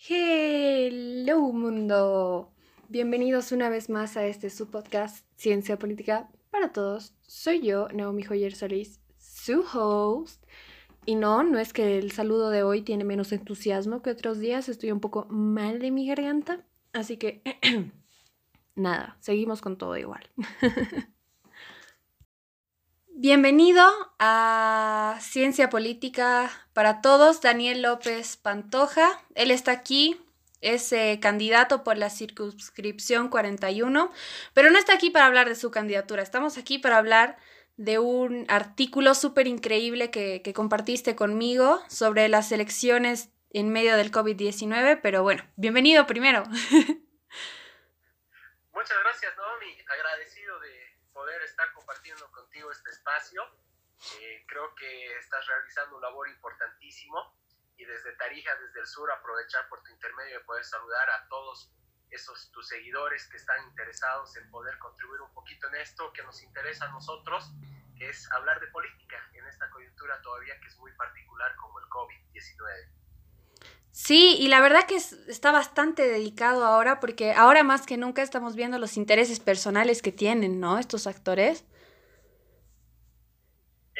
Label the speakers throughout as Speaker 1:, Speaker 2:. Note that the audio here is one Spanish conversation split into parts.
Speaker 1: Hello mundo. Bienvenidos una vez más a este su podcast Ciencia Política para Todos. Soy yo, Naomi Joyer Solís, su host. Y no, no es que el saludo de hoy tiene menos entusiasmo que otros días, estoy un poco mal de mi garganta, así que nada, seguimos con todo igual. Bienvenido a Ciencia Política para Todos, Daniel López Pantoja. Él está aquí, es eh, candidato por la circunscripción 41, pero no está aquí para hablar de su candidatura, estamos aquí para hablar de un artículo súper increíble que, compartiste conmigo sobre las elecciones en medio del COVID-19, pero bueno, bienvenido primero.
Speaker 2: Muchas gracias, Naomi. Agradecido de poder estar compartiendo contigo este espacio. Eh, creo que estás realizando un labor importantísimo y desde Tarija, desde el sur, aprovechar por tu intermedio de poder saludar a todos esos tus seguidores que están interesados en poder contribuir un poquito en esto que nos interesa a nosotros, que es hablar de política en esta coyuntura todavía que es muy particular como el COVID-19.
Speaker 1: Sí, y la verdad que está bastante dedicado ahora porque ahora más que nunca estamos viendo los intereses personales que tienen, ¿no? Estos actores.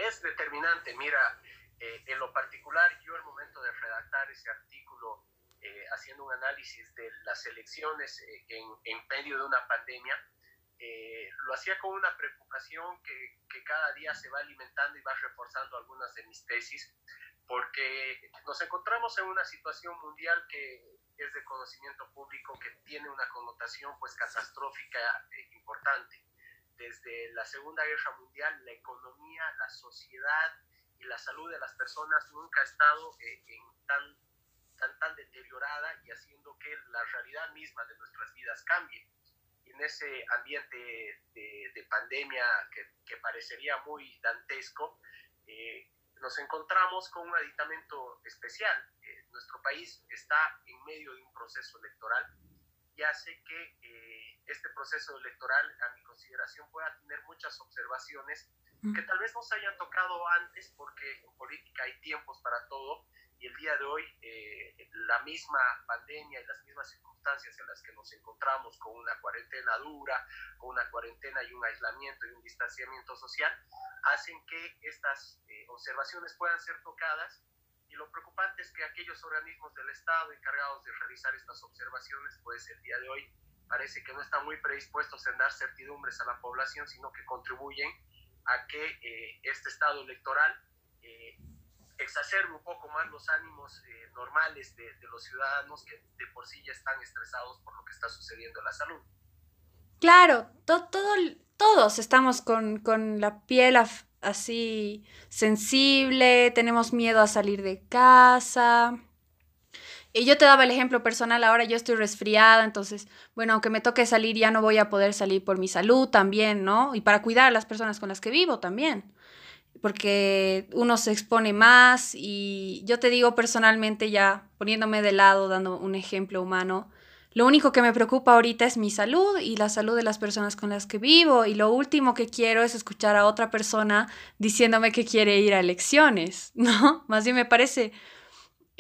Speaker 2: Es determinante, mira, eh, en lo particular yo al momento de redactar ese artículo, eh, haciendo un análisis de las elecciones eh, en, en, medio de una pandemia, lo hacía con una preocupación que, que cada día se va alimentando y va reforzando algunas de mis tesis porque nos encontramos en una situación mundial que es de conocimiento público, que tiene una connotación pues catastrófica e importante. Desde la Segunda Guerra Mundial, la economía, la sociedad y la salud de las personas nunca ha estado eh, en tan, tan, tan deteriorada y haciendo que la realidad misma de nuestras vidas cambie. Y en ese ambiente de, de pandemia que, que, parecería muy dantesco, eh, nos encontramos con un aditamento especial. Eh, nuestro país está en medio de un proceso electoral y hace que eh, este proceso electoral, a mi consideración, pueda tener muchas observaciones que tal vez nos hayan tocado antes, porque en política hay tiempos para todo, y el día de hoy eh, la misma pandemia y las mismas circunstancias en las que nos encontramos con una cuarentena dura, con una cuarentena y un aislamiento y un distanciamiento social, hacen que estas eh, observaciones puedan ser tocadas. Y lo preocupante es que aquellos organismos del Estado encargados de realizar estas observaciones, pues el día de hoy parece que no están muy predispuestos en dar certidumbres a la población, sino que contribuyen a que eh, este estado electoral eh, exacerbe un poco más los ánimos eh, normales de, los ciudadanos que de por sí ya están estresados por lo que está sucediendo en la salud.
Speaker 1: Claro, to todo, todos estamos con, con la piel así sensible, tenemos miedo a salir de casa. Y yo te daba el ejemplo personal, ahora yo estoy resfriada, entonces, bueno, aunque me toque salir, ya no voy a poder salir por mi salud también, ¿no? Y para cuidar a las personas con las que vivo también, porque uno se expone más y yo te digo personalmente ya, poniéndome de lado, dando un ejemplo humano, lo único que me preocupa ahorita es mi salud y la salud de las personas con las que vivo. Y lo último que quiero es escuchar a otra persona diciéndome que quiere ir a elecciones, ¿no? Más bien me parece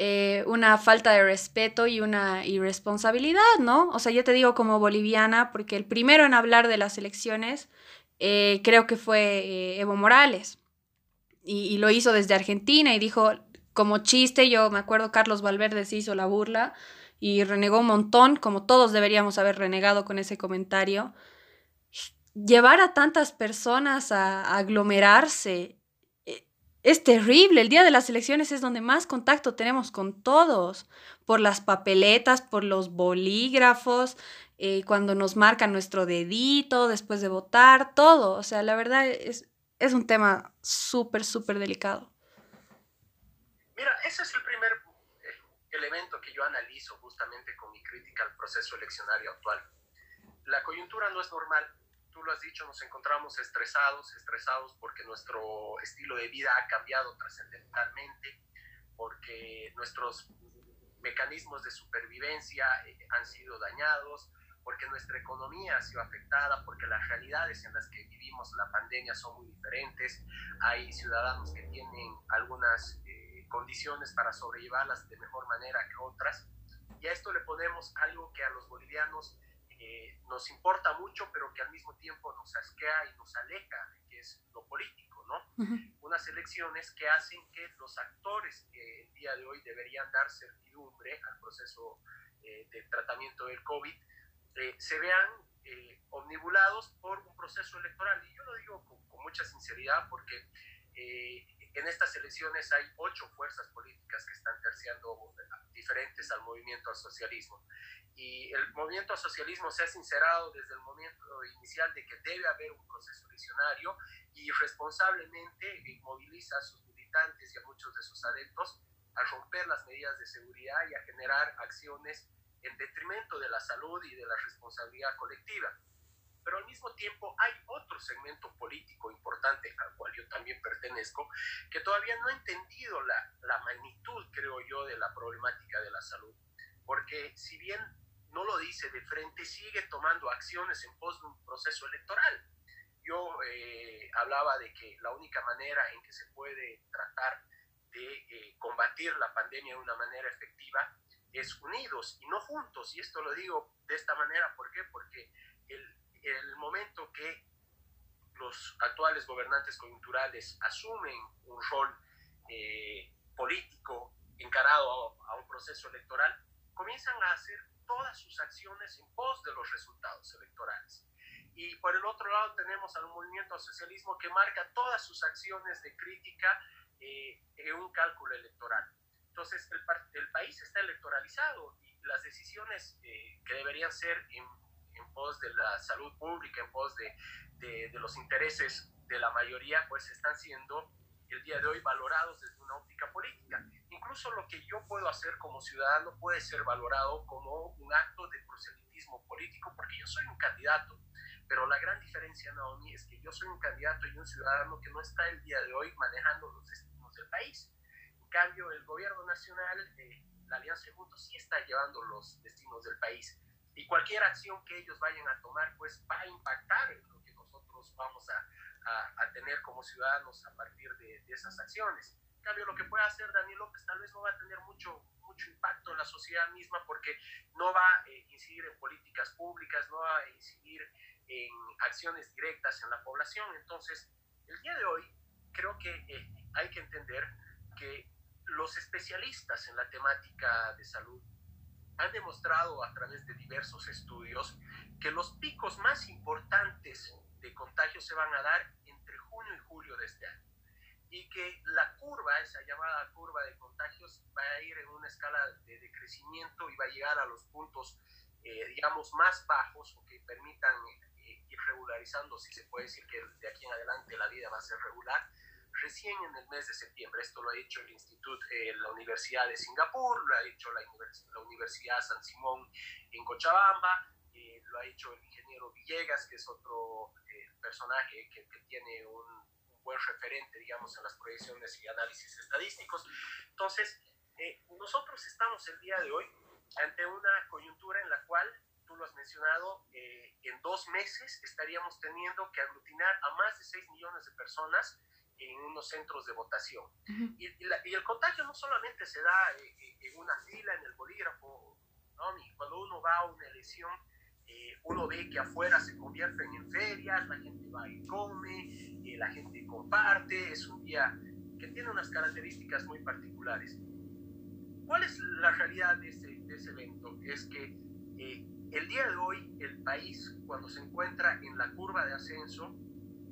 Speaker 1: eh, una falta de respeto y una irresponsabilidad, ¿no? O sea, yo te digo como boliviana, porque el primero en hablar de las elecciones eh, creo que fue eh, Evo Morales. Y, lo hizo desde Argentina y dijo, como chiste, yo me acuerdo Carlos Valverde se hizo la burla y renegó un montón, como todos deberíamos haber renegado con ese comentario. Llevar a tantas personas a, aglomerarse es terrible. El día de las elecciones es donde más contacto tenemos con todos, por las papeletas, por los bolígrafos, eh, cuando nos marcan nuestro dedito después de votar, todo. O sea, la verdad es, es un tema súper, súper delicado.
Speaker 2: Mira, ese es el primer elemento que yo analizo justamente con mi crítica al proceso eleccionario actual. La coyuntura no es normal, lo has dicho, nos encontramos estresados, estresados porque nuestro estilo de vida ha cambiado trascendentalmente, porque nuestros mecanismos de supervivencia eh, han sido dañados, porque nuestra economía ha sido afectada, porque las realidades en las que vivimos la pandemia son muy diferentes. Hay ciudadanos que tienen algunas eh, condiciones para sobrellevarlas de mejor manera que otras. Y a esto le ponemos algo que a los bolivianos eh, nos importa mucho, pero que al mismo tiempo nos asquea y nos aleja, que es lo político, ¿no? Unas elecciones que hacen que los actores que el día de hoy deberían dar certidumbre al proceso eh, de tratamiento del COVID eh, se vean omnibulados por un proceso electoral. Y yo lo digo con, con mucha sinceridad porque en estas elecciones hay ocho fuerzas políticas que están terciando diferentes al movimiento al socialismo. Y el movimiento al socialismo se ha sincerado desde el momento inicial de que debe haber un proceso eleccionario y responsablemente moviliza a sus militantes y a muchos de sus adeptos a romper las medidas de seguridad y a generar acciones en detrimento de la salud y de la responsabilidad colectiva pero al mismo tiempo hay otro segmento político importante al cual yo también pertenezco, que todavía no ha entendido la, la magnitud, creo yo, de la problemática de la salud. Porque si bien no lo dice de frente, sigue tomando acciones en pos de un proceso electoral. Yo eh, hablaba de que la única manera en que se puede tratar de eh, combatir la pandemia de una manera efectiva es unidos y no juntos. Y esto lo digo de esta manera, ¿por qué? Porque el, el momento que los actuales gobernantes coyunturales asumen un rol eh, político encarado a, un proceso electoral, comienzan a hacer todas sus acciones en pos de los resultados electorales. Y por el otro lado tenemos al movimiento al socialismo que marca todas sus acciones de crítica eh, en un cálculo electoral. Entonces el, el, país está electoralizado y las decisiones eh, que deberían ser en en pos de la salud pública, en pos de, de, los intereses de la mayoría, pues están siendo el día de hoy valorados desde una óptica política. Incluso lo que yo puedo hacer como ciudadano puede ser valorado como un acto de proselitismo político, porque yo soy un candidato. Pero la gran diferencia, Naomi, es que yo soy un candidato y un ciudadano que no está el día de hoy manejando los destinos del país. En cambio, el gobierno nacional, eh, la Alianza Juntos, sí está llevando los destinos del país y cualquier acción que ellos vayan a tomar pues va a impactar en lo que nosotros vamos a, a, tener como ciudadanos a partir de, de, esas acciones. En cambio, lo que puede hacer Daniel López tal vez no va a tener mucho, mucho impacto en la sociedad misma porque no va a eh, incidir en políticas públicas, no va a incidir en acciones directas en la población. Entonces, el día de hoy creo que eh, hay que entender que los especialistas en la temática de salud han demostrado a través de diversos estudios que los picos más importantes de contagio se van a dar entre junio y julio de este año y que la curva, esa llamada curva de contagios, va a ir en una escala de decrecimiento y va a llegar a los puntos, eh, digamos, más bajos o que permitan eh, ir regularizando, si se puede decir que de aquí en adelante la vida va a ser regular, recién en el mes de septiembre. Esto lo ha hecho el Instituto, eh, la Universidad de Singapur, lo ha hecho la, la Universidad San Simón en Cochabamba, eh, lo ha hecho el ingeniero Villegas, que es otro eh, personaje que, que tiene un, un, buen referente, digamos, en las proyecciones y análisis estadísticos. Entonces, nosotros estamos el día de hoy ante una coyuntura en la cual tú lo has mencionado, en dos meses estaríamos teniendo que aglutinar a más de 6 millones de personas en unos centros de votación. y, y, el contagio no solamente se da eh, eh, en, una fila, en el bolígrafo, ¿no? cuando uno va a una elección, eh, uno ve que afuera se convierten en ferias, la gente va y come, la gente comparte, es un día que tiene unas características muy particulares. ¿Cuál es la realidad de ese, de ese evento? Es que el día de hoy el país, cuando se encuentra en la curva de ascenso,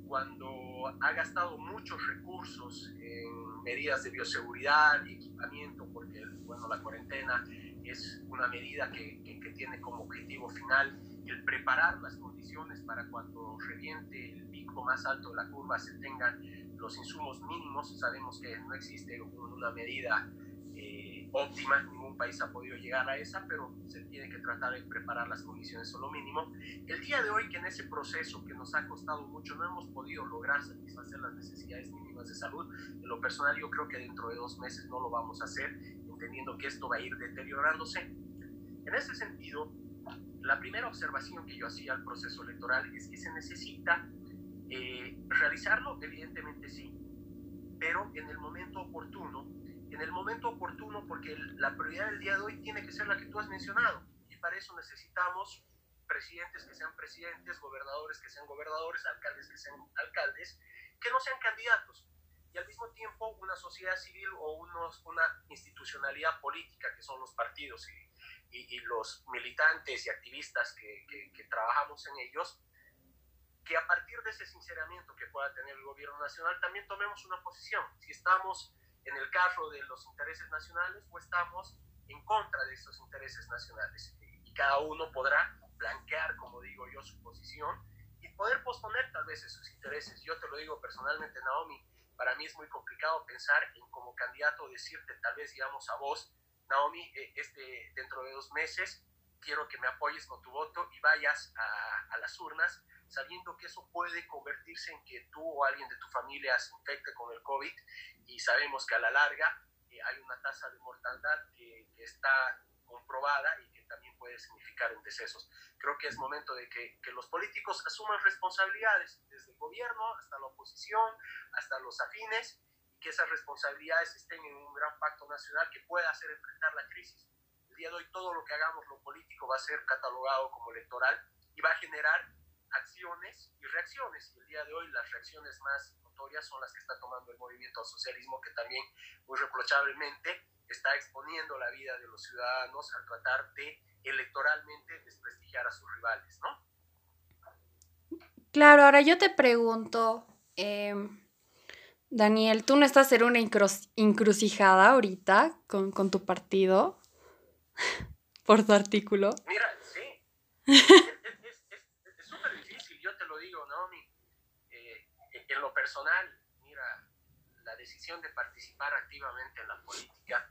Speaker 2: cuando ha gastado muchos recursos en medidas de bioseguridad y equipamiento, porque bueno, la cuarentena es una medida que, que, tiene como objetivo final el preparar las condiciones para cuando reviente el pico más alto de la curva se tengan los insumos mínimos. Sabemos que no existe una medida óptima, ningún país ha podido llegar a esa, pero se tiene que tratar de preparar las condiciones a lo mínimo. El día de hoy que en ese proceso que nos ha costado mucho no hemos podido lograr satisfacer las necesidades mínimas de salud, en lo personal yo creo que dentro de dos meses no lo vamos a hacer, entendiendo que esto va a ir deteriorándose. En ese sentido, la primera observación que yo hacía al proceso electoral es que se necesita eh, realizarlo, evidentemente sí, pero en el momento oportuno en el momento oportuno, porque la prioridad del día de hoy tiene que ser la que tú has mencionado. Y para eso necesitamos presidentes que sean presidentes, gobernadores que sean gobernadores, alcaldes que sean alcaldes, que no sean candidatos. Y al mismo tiempo una sociedad civil o unos, una institucionalidad política, que son los partidos y, y, los militantes y activistas que, que, que trabajamos en ellos, que a partir de ese sinceramiento que pueda tener el gobierno nacional también tomemos una posición. Si estamos en el carro de los intereses nacionales o estamos en contra de estos intereses nacionales. Y cada uno podrá blanquear, como digo yo, su posición y poder posponer tal vez esos intereses. Yo te lo digo personalmente, Naomi, para mí es muy complicado pensar en como candidato decirte tal vez digamos a vos, Naomi, eh, este, dentro de dos meses quiero que me apoyes con tu voto y vayas a, a las urnas sabiendo que eso puede convertirse en que tú o alguien de tu familia se infecte con el COVID y sabemos que a la larga eh, hay una tasa de mortalidad que, que, está comprobada y que también puede significar en decesos. Creo que es momento de que, que, los políticos asuman responsabilidades, desde el gobierno hasta la oposición, hasta los afines, y que esas responsabilidades estén en un gran pacto nacional que pueda hacer enfrentar la crisis. El día de hoy todo lo que hagamos lo político va a ser catalogado como electoral y va a generar acciones y reacciones. Y el día de hoy las reacciones más notorias son las que está tomando el movimiento al socialismo, que también muy reprochablemente está exponiendo la vida de los ciudadanos al tratar de electoralmente desprestigiar a sus rivales, ¿no?
Speaker 1: Claro, ahora yo te pregunto, em, Daniel, tú no estás en una encrucijada ahorita con, con tu partido por tu artículo.
Speaker 2: Mira, sí. en lo personal, mira, la decisión de participar activamente en la política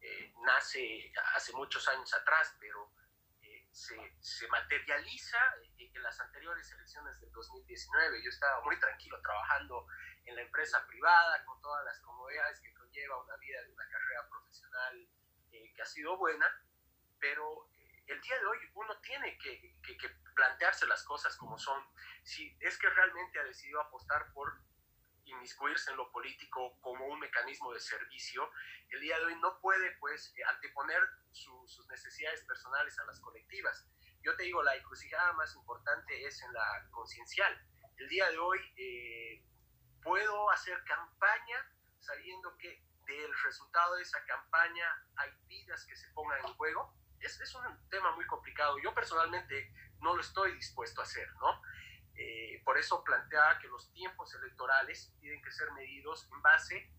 Speaker 2: eh, nace hace muchos años atrás, pero eh, se, materializa en las anteriores elecciones del 2019. Yo estaba muy tranquilo trabajando en la empresa privada, con todas las comodidades que conlleva una vida de una carrera profesional eh, que ha sido buena, pero el día de hoy uno tiene que, plantearse las cosas como son. Si es que realmente ha decidido apostar por inmiscuirse en lo político como un mecanismo de servicio, el día de hoy no puede pues anteponer sus necesidades personales a las colectivas. Yo te digo, la encrucijada más importante es en la conciencial. El día de hoy eh, puedo hacer campaña sabiendo que del resultado de esa campaña hay vidas que se pongan en juego es, es, un tema muy complicado. Yo personalmente no lo estoy dispuesto a hacer, ¿no? Eh, por eso planteaba que los tiempos electorales tienen que ser medidos en base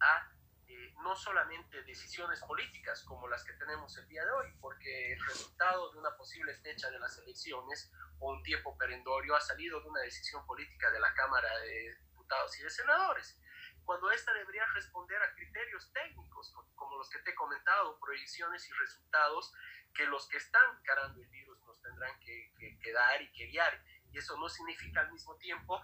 Speaker 2: a eh, no solamente decisiones políticas como las que tenemos el día de hoy, porque el resultado de una posible fecha de las elecciones o un tiempo perendorio ha salido de una decisión política de la Cámara de Diputados y de Senadores cuando ésta debería responder a criterios técnicos, como los que te he comentado, proyecciones y resultados que los que están encarando el virus tendrán que, que, dar y que guiar. Y eso no significa al mismo tiempo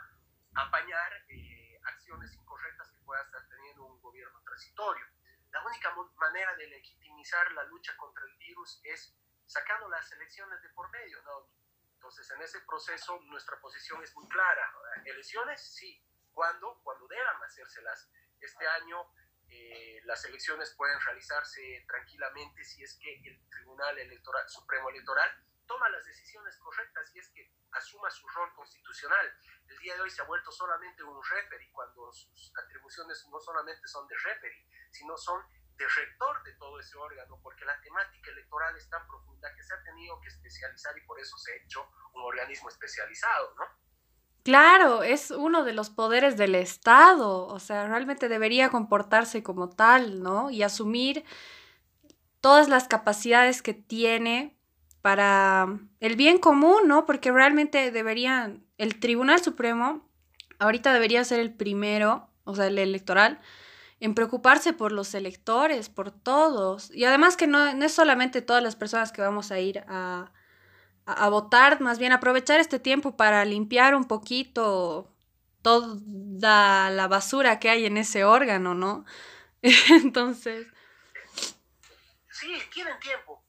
Speaker 2: apañar eh, acciones incorrectas que pueda estar teniendo un gobierno transitorio. La única manera de legitimizar la lucha contra el virus es sacando las elecciones de por medio, ¿no? Entonces, en ese proceso nuestra posición es muy clara. Elecciones, sí, ¿Cuándo? Cuando deban hacérselas. Este año eh, las elecciones pueden realizarse tranquilamente si es que el Tribunal Electoral, Supremo Electoral toma las decisiones correctas y es que asuma su rol constitucional. El día de hoy se ha vuelto solamente un referee cuando sus atribuciones no solamente son de referee, sino son de rector de todo ese órgano, porque la temática electoral es tan profunda que se ha tenido que especializar y por eso se ha hecho un organismo especializado, ¿no?
Speaker 1: Claro, es uno de los poderes del Estado, o sea, realmente debería comportarse como tal, ¿no? Y asumir todas las capacidades que tiene para el bien común, ¿no? Porque realmente deberían, el Tribunal Supremo ahorita debería ser el primero, o sea, el electoral, en preocuparse por los electores, por todos. Y además que no, es solamente todas las personas que vamos a ir a, a, votar, más bien aprovechar este tiempo para limpiar un poquito toda la basura que hay en ese órgano, ¿no? Entonces...
Speaker 2: Sí, tienen tiempo,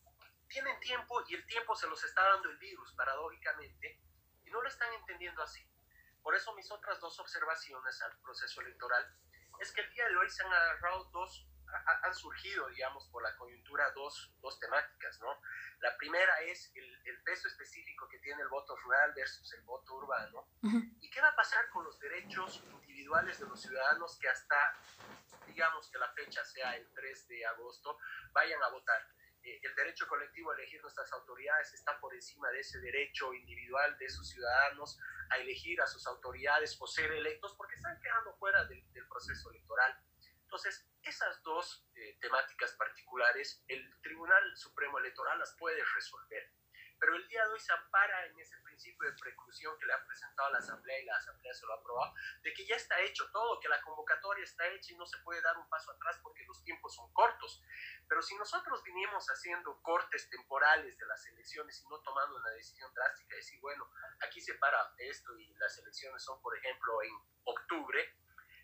Speaker 2: tiempo y el tiempo se los está dando el virus, paradójicamente, y no lo están entendiendo así. Por eso mis otras dos observaciones al proceso electoral es que el día de hoy se han agarrado dos han surgido, digamos, por la coyuntura dos, dos temáticas, ¿no? La primera es el, el, peso específico que tiene el voto rural versus el voto urbano. ¿Y qué va a pasar con los derechos individuales de los ciudadanos que hasta, digamos que la fecha sea el 3 de agosto, vayan a votar? Eh, el derecho colectivo a elegir nuestras autoridades está por encima de ese derecho individual de sus ciudadanos a elegir a sus autoridades o ser electos porque están quedando fuera del, proceso electoral. Entonces, esas dos eh, temáticas particulares, el Tribunal Supremo Electoral las puede resolver. Pero el día de hoy se ampara en ese principio de preclusión que le ha presentado la Asamblea y la Asamblea se lo ha aprobado, de que ya está hecho todo, que la convocatoria está hecha y no se puede dar un paso atrás porque los tiempos son cortos. Pero si nosotros vinimos haciendo cortes temporales de las elecciones y no tomando una decisión drástica, de decir, bueno, aquí se para esto y las elecciones son, por ejemplo, en octubre,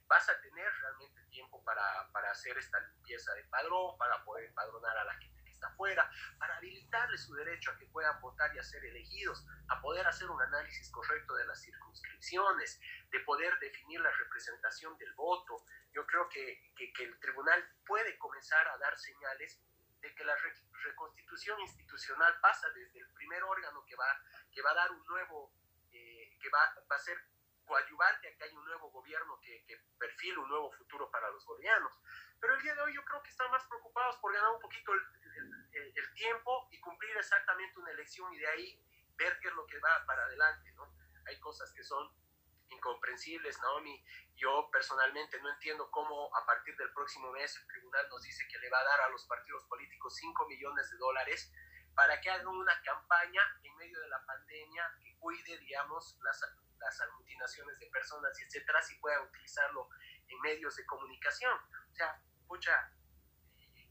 Speaker 2: vas a tener realmente tiempo para, para hacer esta limpieza de padrón, para poder empadronar a la gente está afuera, para habilitarle su derecho a que puedan votar y a ser elegidos, a poder hacer un análisis correcto de las circunscripciones, de poder definir la representación del voto. Yo creo que, que, el tribunal puede comenzar a dar señales de que la reconstitución institucional pasa desde el primer órgano que va, que va a dar un nuevo, eh, que va, va a ser coadyuvante a que haya un nuevo gobierno que, que un nuevo futuro para los bolivianos. Pero el día de hoy yo creo que están más preocupados por ganar un poquito el, el, el, tiempo y cumplir exactamente una elección y de ahí ver qué es lo que va para adelante, ¿no? Hay cosas que son incomprensibles, Naomi. Yo personalmente no entiendo cómo a partir del próximo mes el tribunal nos dice que le va a dar a los partidos políticos 5 millones de dólares para que hagan una campaña en medio de la pandemia que cuide, digamos, las las aglutinaciones de personas etcétera, si puedan utilizarlo en medios de comunicación. O sea, pucha,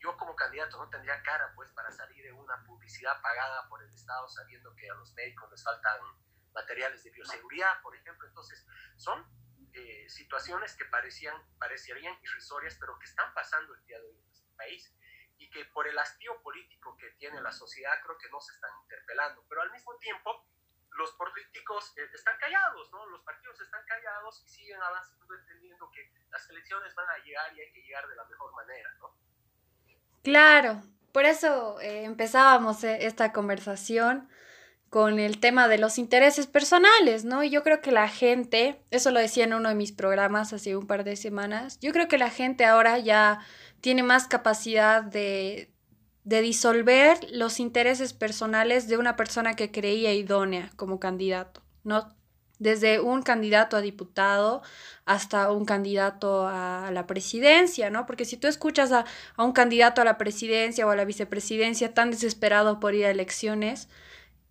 Speaker 2: yo como candidato no tendría cara pues para salir en una publicidad pagada por el Estado sabiendo que a los médicos les faltan materiales de bioseguridad, por ejemplo. Entonces, son eh, situaciones que parecían, parecerían irrisorias, pero que están pasando el día de hoy en nuestro país y que por el hastío político que tiene la sociedad creo que no se están interpelando. Pero al mismo tiempo, los políticos eh, están callados, ¿no? Los partidos están callados y siguen avanzando entendiendo que las elecciones van a llegar y hay que llegar de la mejor manera, ¿no?
Speaker 1: Claro, por eso eh, empezábamos eh, esta conversación con el tema de los intereses personales, ¿no? Y yo creo que la gente, eso lo decía en uno de mis programas hace un par de semanas, yo creo que la gente ahora ya tiene más capacidad de, de disolver los intereses personales de una persona que creía idónea como candidato, ¿no? Desde un candidato a diputado hasta un candidato a la presidencia, ¿no? Porque si tú escuchas a, a un candidato a la presidencia o a la vicepresidencia tan desesperado por ir a elecciones,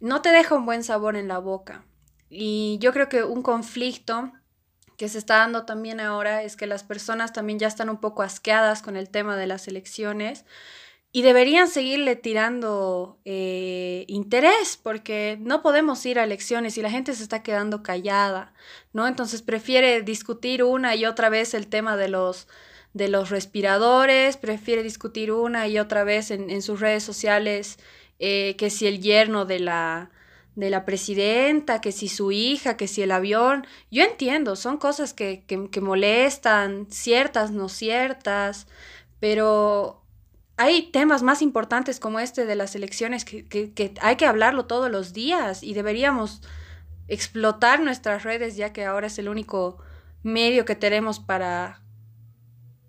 Speaker 1: no te deja un buen sabor en la boca. Y yo creo que un conflicto que se está dando también ahora es que las personas también ya están un poco asqueadas con el tema de las elecciones y deberían seguirle tirando eh, interés, porque no podemos ir a elecciones y la gente se está quedando callada, ¿no? Entonces prefiere discutir una y otra vez el tema de los, de los respiradores, prefiere discutir una y otra vez en, en sus redes sociales eh, que si el yerno de la, de la presidenta, que si su hija, que si el avión. Yo entiendo, son cosas que, que, que molestan, ciertas, no ciertas, pero hay temas más importantes como este de las elecciones que, que, hay que hablarlo todos los días y deberíamos explotar nuestras redes ya que ahora es el único medio que tenemos para,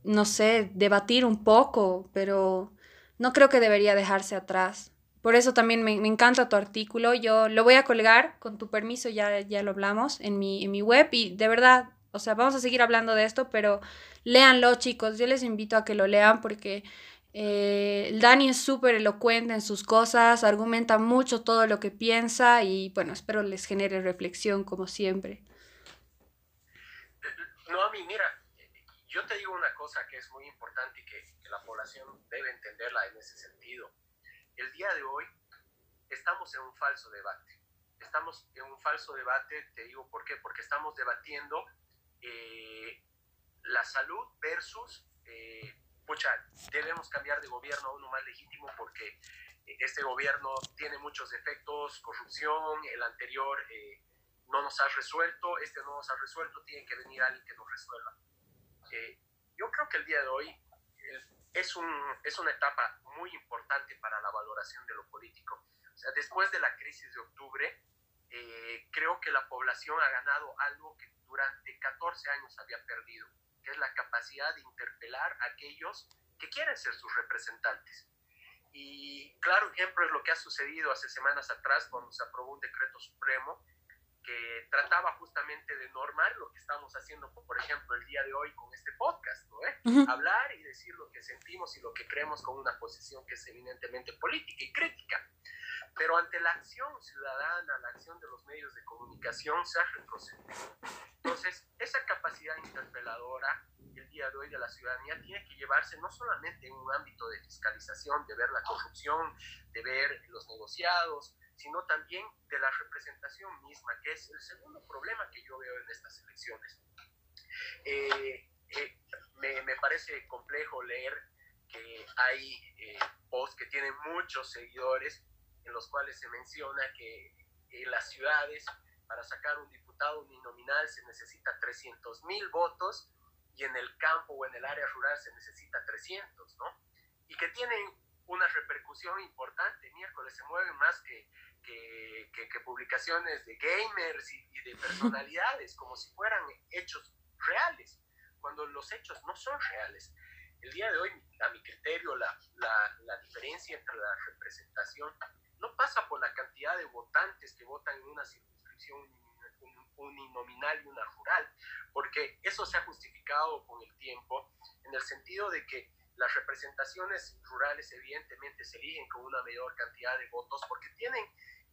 Speaker 1: no sé, debatir un poco, pero no creo que debería dejarse atrás. Por eso también me, me, encanta tu artículo. Yo lo voy a colgar, con tu permiso, ya, ya lo hablamos en mi, en mi web y de verdad, o sea, vamos a seguir hablando de esto, pero léanlo chicos, yo les invito a que lo lean porque eh, Dani es súper elocuente en sus cosas, argumenta mucho todo lo que piensa y bueno, espero les genere reflexión como siempre.
Speaker 2: No, a mí, mira, yo te digo una cosa que es muy importante y que, la población debe entenderla en ese sentido. El día de hoy estamos en un falso debate. Estamos en un falso debate, te digo por qué, porque estamos debatiendo eh, la salud versus eh, debemos cambiar de gobierno a uno más legítimo porque este gobierno tiene muchos defectos, corrupción, el anterior eh, no nos ha resuelto, este no nos ha resuelto, tiene que venir alguien que nos resuelva. Eh, yo creo que el día de hoy es, un, es una etapa muy importante para la valoración de lo político. Después de la crisis de octubre, eh, creo que la población ha ganado algo que durante 14 años había perdido, que es la capacidad de interpelar a aquellos que quieren ser sus representantes. Y claro ejemplo es lo que ha sucedido hace semanas atrás cuando se aprobó un decreto supremo que trataba justamente de normar lo que estamos haciendo, por ejemplo, el día de hoy con este podcast, ¿no? ¿Eh? Hablar y decir lo que sentimos y lo que creemos con una posición que es evidentemente política y crítica. Pero ante la acción ciudadana, la acción de los medios de comunicación, se ha retrocedido. Entonces, esa capacidad interpeladora el día de hoy de la ciudadanía tiene que llevarse no solamente en un ámbito de fiscalización, de ver la corrupción, de ver los negociados, sino también de la representación misma, que es el segundo problema que yo veo en estas elecciones. Eh, eh, me, me, parece complejo leer que hay eh, posts que tienen muchos seguidores en los cuales se menciona que en las ciudades para sacar un diputado uninominal se necesita 300 mil votos y en el campo o en el área rural se necesita 300, ¿no? Y que tienen una repercusión importante, miércoles se mueven más que que, que, publicaciones de gamers y, de personalidades, como si fueran hechos reales, cuando los hechos no son reales. El día de hoy, a mi criterio, la, la, la diferencia entre la representación no pasa por la cantidad de votantes que votan en una circunscripción uninominal y una rural, porque eso se ha justificado con el tiempo en el sentido de que las representaciones rurales evidentemente se eligen con una mayor cantidad de votos porque tienen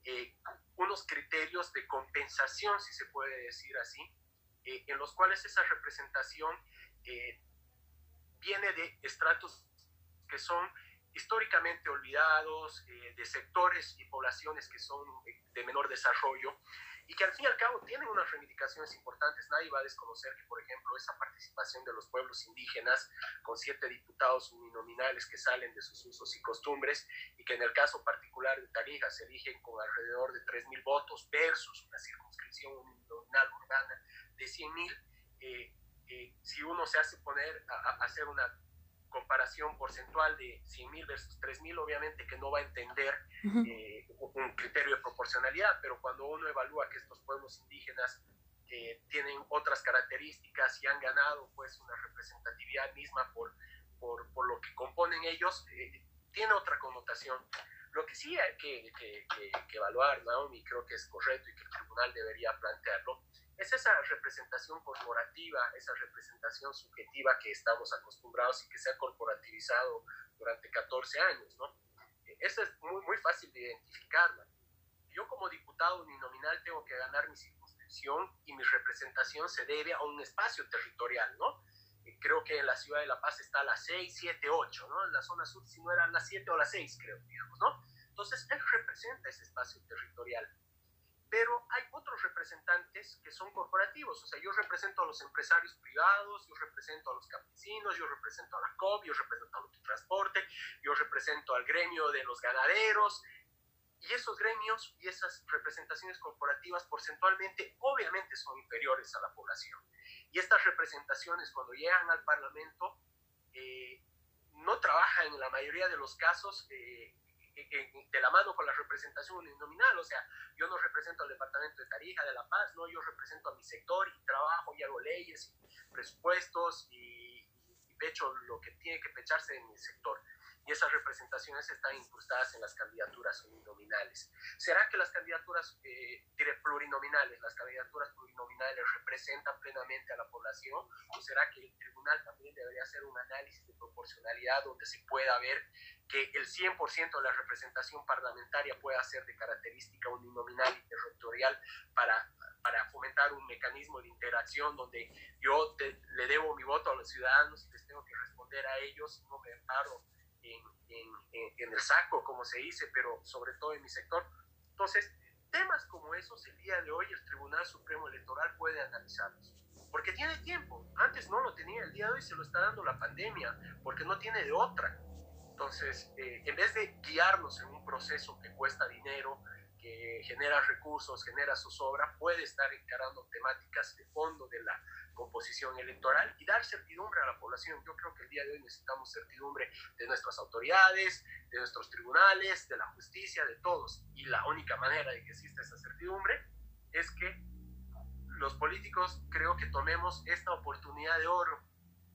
Speaker 2: eh, unos criterios de compensación, si se puede decir así, eh, en los cuales esa representación eh, viene de estratos que son históricamente olvidados, de sectores y poblaciones que son de menor desarrollo, y que al fin y al cabo tienen unas reivindicaciones importantes. Nadie va a desconocer que, por ejemplo, esa participación de los pueblos indígenas con siete diputados uninominales que salen de sus usos y costumbres y que en el caso particular de Tarija se eligen con alrededor de 3.000 votos versus una circunscripción uninominal urbana de 100.000, eh, eh, si uno se hace poner a, a hacer una comparación porcentual de 100.000 versus 3.000, obviamente que no va a entender eh, un criterio de proporcionalidad, pero cuando uno evalúa que estos pueblos indígenas eh, tienen otras características y han ganado pues una representatividad misma por, por, por lo que componen ellos, eh, tiene otra connotación. Lo que sí hay que, que, que, que evaluar, Naomi, creo que es correcto y que el tribunal debería plantearlo, es esa representación corporativa, esa representación subjetiva que estamos acostumbrados y que se ha corporativizado durante 14 años, ¿no? Esa es muy, muy fácil de identificarla. Yo como diputado uninominal tengo que ganar mi circunscripción y mi representación se debe a un espacio territorial, ¿no? Creo que en la ciudad de La Paz está a las 6, 7, 8, ¿no? En la zona sur, si no eran las 7 o las 6, creo, digamos, ¿no? Entonces, él representa ese espacio territorial pero hay otros representantes que son corporativos, o sea, yo represento a los empresarios privados, yo represento a los campesinos, yo represento a la COP, yo represento al transporte, yo represento al gremio de los ganaderos, y esos gremios y esas representaciones corporativas porcentualmente obviamente son inferiores a la población. Y estas representaciones cuando llegan al Parlamento eh, no trabajan en la mayoría de los casos eh, de la mano con la representación uninominal, o sea, yo no represento al departamento de Tarija, de La Paz, no, yo represento a mi sector y trabajo y hago leyes, presupuestos y, y pecho lo que tiene que pecharse en mi sector y esas representaciones están incrustadas en las candidaturas uninominales. ¿Será que las candidaturas eh, plurinominales, las candidaturas plurinominales representan plenamente a la población? ¿O será que el tribunal también debería hacer un análisis de proporcionalidad donde se pueda ver que el 100% de la representación parlamentaria pueda ser de característica uninominal y territorial para, para fomentar un mecanismo de interacción donde yo le debo mi voto a los ciudadanos y les tengo que responder a ellos y no me paro en, el saco, como se dice, pero sobre todo en mi sector. Entonces, temas como esos el día de hoy el Tribunal Supremo Electoral puede analizarlos, porque tiene tiempo. Antes no lo tenía, el día de hoy se lo está dando la pandemia, porque no tiene de otra. Entonces, eh, en vez de guiarnos en un proceso que cuesta dinero, que genera recursos, genera zozobra, puede estar encarando temáticas de fondo de la composición electoral y dar certidumbre a la población. Yo creo que el día de hoy necesitamos certidumbre de nuestras autoridades, de nuestros tribunales, de la justicia, de todos. Y la única manera de que exista esa certidumbre es que los políticos creo que tomemos esta oportunidad de oro.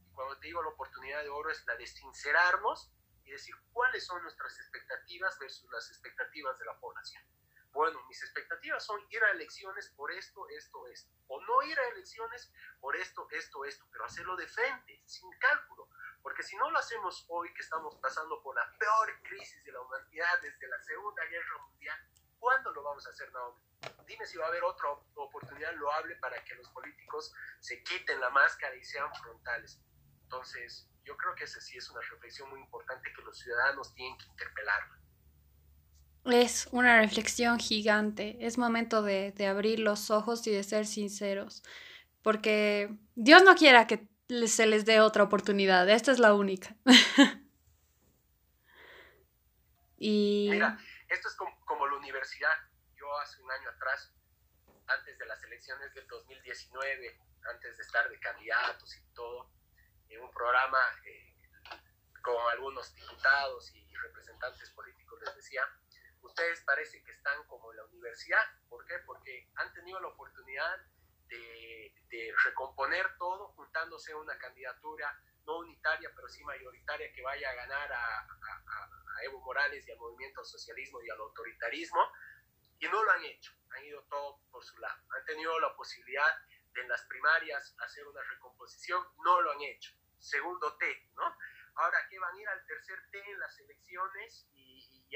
Speaker 2: Y cuando te digo la oportunidad de oro es la de sincerarnos y decir cuáles son nuestras expectativas versus las expectativas de la población bueno, mis expectativas son ir a elecciones por esto, esto, esto, o no ir a elecciones por esto, esto, esto, pero hacerlo de frente, sin cálculo, porque si no lo hacemos hoy que estamos pasando por la peor crisis de la humanidad desde la Segunda Guerra Mundial, ¿cuándo lo vamos a hacer, Naomi? Dime si va a haber otra oportunidad loable para que los políticos se quiten la máscara y sean frontales. Entonces, yo creo que esa sí es una reflexión muy importante que los ciudadanos tienen que interpelar.
Speaker 1: Es una reflexión gigante. Es momento de, abrir los ojos y de ser sinceros. Porque Dios no quiera que se les dé otra oportunidad. Esta es la única.
Speaker 2: y... Mira, esto es como, como, la universidad. Yo hace un año atrás, antes de las elecciones del 2019, antes de estar de candidatos y todo, en un programa eh, con algunos diputados y representantes políticos les decía, ustedes parece que están como en la universidad. ¿Por qué? Porque han tenido la oportunidad de, recomponer todo juntándose a una candidatura no unitaria, pero sí mayoritaria que vaya a ganar a, Evo Morales y al movimiento socialismo y al autoritarismo. Y no lo han hecho, han ido todo por su lado. Han tenido la posibilidad de en las primarias hacer una recomposición, no lo han hecho. Segundo T, ¿no? Ahora, ¿qué van a ir al tercer T en las elecciones? y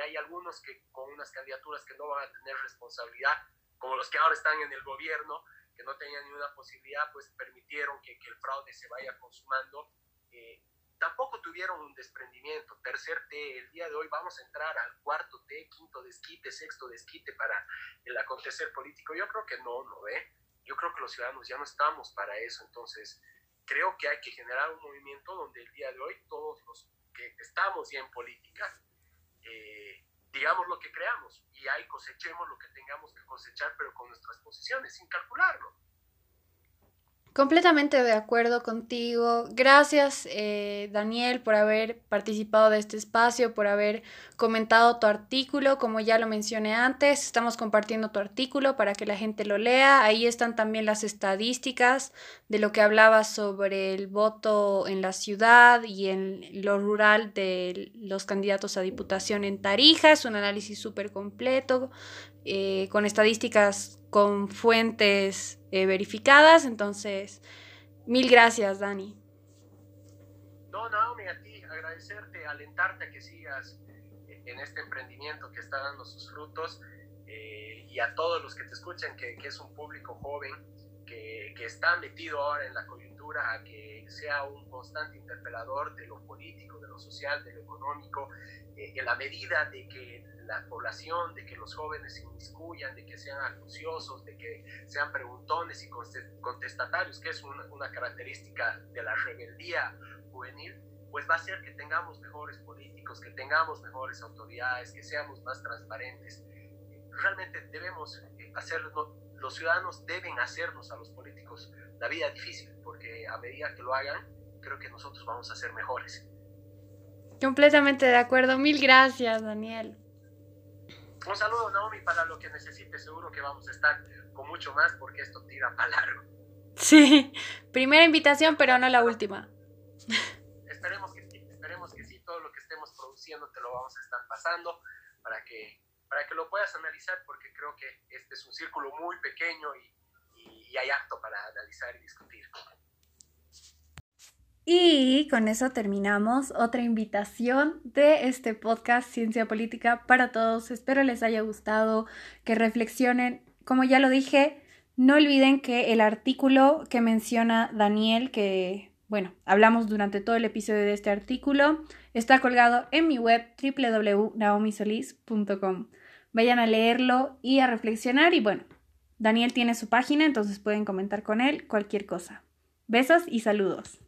Speaker 2: hay algunos que con unas candidaturas que no van a tener responsabilidad, como los que ahora están en el gobierno, que no tenían ninguna posibilidad, pues permitieron que, que el fraude se vaya consumando. Eh, tampoco tuvieron un desprendimiento. Tercer T, el día de hoy vamos a entrar al cuarto T, quinto desquite, sexto desquite para el acontecer político. Yo creo que no, ¿no ve? Yo creo que los ciudadanos ya no estamos para eso. Entonces, creo que hay que generar un movimiento donde el día de hoy todos los que estamos ya en política, eh, digamos lo que creamos y ahí cosechemos lo que tengamos que cosechar, pero con nuestras posiciones, sin calcularlo.
Speaker 1: Completamente de acuerdo contigo. Gracias, eh, Daniel, por haber participado de este espacio, por haber comentado tu artículo. Como ya lo mencioné antes, estamos compartiendo tu artículo para que la gente lo lea. Ahí están también las estadísticas de lo que hablabas sobre el voto en la ciudad y en lo rural de los candidatos a diputación en Tarija. Es un análisis súper completo, eh, con estadísticas con fuentes eh, verificadas. Entonces, mil gracias, Dani.
Speaker 2: No, Naomi, a ti agradecerte, alentarte a que sigas en este emprendimiento que está dando sus frutos eh, y a todos los que te escuchan, que, que es un público joven que, que, está metido ahora en la coyuntura, a que sea un constante interpelador de lo político, de lo social, de lo económico, eh, en la medida de que la población, de que los jóvenes se inmiscuyan, de que sean acuciosos, de que sean preguntones y contestatarios, que es una, característica de la rebeldía juvenil, pues va a ser que tengamos mejores políticos, que tengamos mejores autoridades, que seamos más transparentes. Realmente debemos eh, hacerlo, los ciudadanos deben hacernos a los políticos la vida difícil, porque a medida que lo hagan, creo que nosotros vamos a ser mejores.
Speaker 1: Completamente de acuerdo. Mil gracias, Daniel.
Speaker 2: Un saludo, Naomi, para lo que necesite. Seguro que vamos a estar con mucho más porque esto tira para largo.
Speaker 1: Sí, primera invitación, pero no la última.
Speaker 2: Esperemos que sí, esperemos que sí. Todo lo que estemos produciendo te lo vamos a estar pasando para que, para que lo puedas analizar porque creo que este es un círculo muy pequeño y, y hay acto para analizar y discutir.
Speaker 1: Y con eso terminamos otra invitación de este podcast Ciencia Política para todos. Espero les haya gustado, que reflexionen. Como ya lo dije, no olviden que el artículo que menciona Daniel, que bueno, hablamos durante todo el episodio de este artículo, está colgado en mi web www.naomisolis.com. Vayan a leerlo y a reflexionar y bueno, Daniel tiene su página, entonces pueden comentar con él cualquier cosa. Besos y saludos.